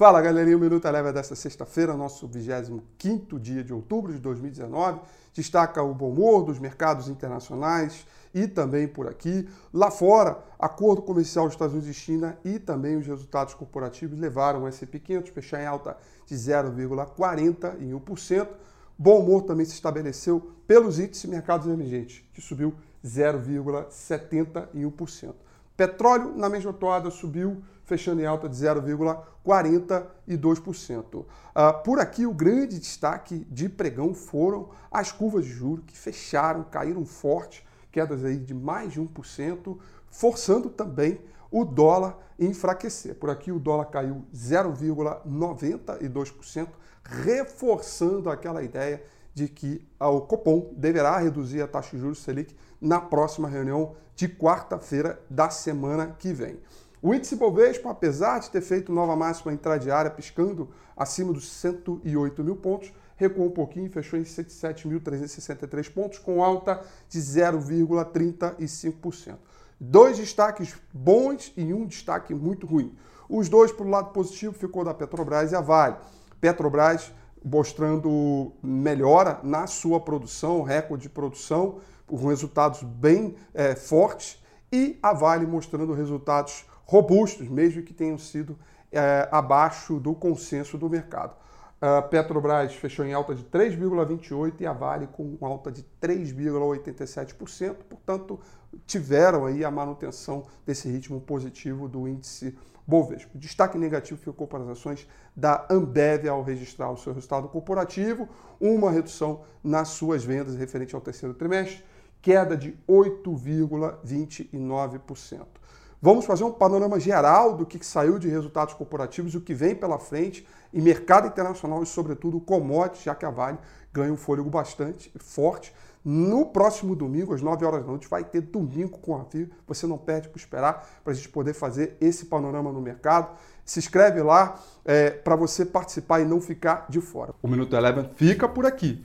Fala galerinha, o Minuto Eleva desta sexta-feira, nosso 25 dia de outubro de 2019. Destaca o bom humor dos mercados internacionais e também por aqui. Lá fora, acordo comercial dos Estados Unidos e China e também os resultados corporativos levaram o S&P 500 fechar em alta de 0,41%. Bom humor também se estabeleceu pelos índices mercados emergentes, que subiu 0,71%. Petróleo, na mesma toada, subiu, fechando em alta de 0,42%. Uh, ah, por aqui, o grande destaque de pregão foram as curvas de juros, que fecharam, caíram forte, quedas aí de mais de 1%, forçando também o dólar enfraquecer. Por aqui, o dólar caiu 0,92%, reforçando aquela ideia de que o Copom deverá reduzir a taxa de juros Selic na próxima reunião de quarta-feira da semana que vem. O índice Bovespa, apesar de ter feito nova máxima intradiária, piscando acima dos 108 mil pontos, recuou um pouquinho e fechou em 107.363 pontos, com alta de 0,35%. Dois destaques bons e um destaque muito ruim. Os dois, para o lado positivo, ficou da Petrobras e a Vale. Petrobras mostrando melhora na sua produção, recorde de produção, com resultados bem é, fortes, e a Vale mostrando resultados robustos, mesmo que tenham sido é, abaixo do consenso do mercado. A Petrobras fechou em alta de 3,28% e a Vale com alta de 3,87%, portanto, tiveram aí a manutenção desse ritmo positivo do índice Bovespa. Destaque negativo ficou para as ações da Ambev ao registrar o seu resultado corporativo, uma redução nas suas vendas referente ao terceiro trimestre, queda de 8,29%. Vamos fazer um panorama geral do que saiu de resultados corporativos o que vem pela frente em mercado internacional e, sobretudo, o commodity, já que a Vale ganha um fôlego bastante forte. No próximo domingo, às 9 horas da noite, vai ter domingo com a FIA. Você não perde por esperar para a gente poder fazer esse panorama no mercado. Se inscreve lá é, para você participar e não ficar de fora. O Minuto Eleven fica por aqui.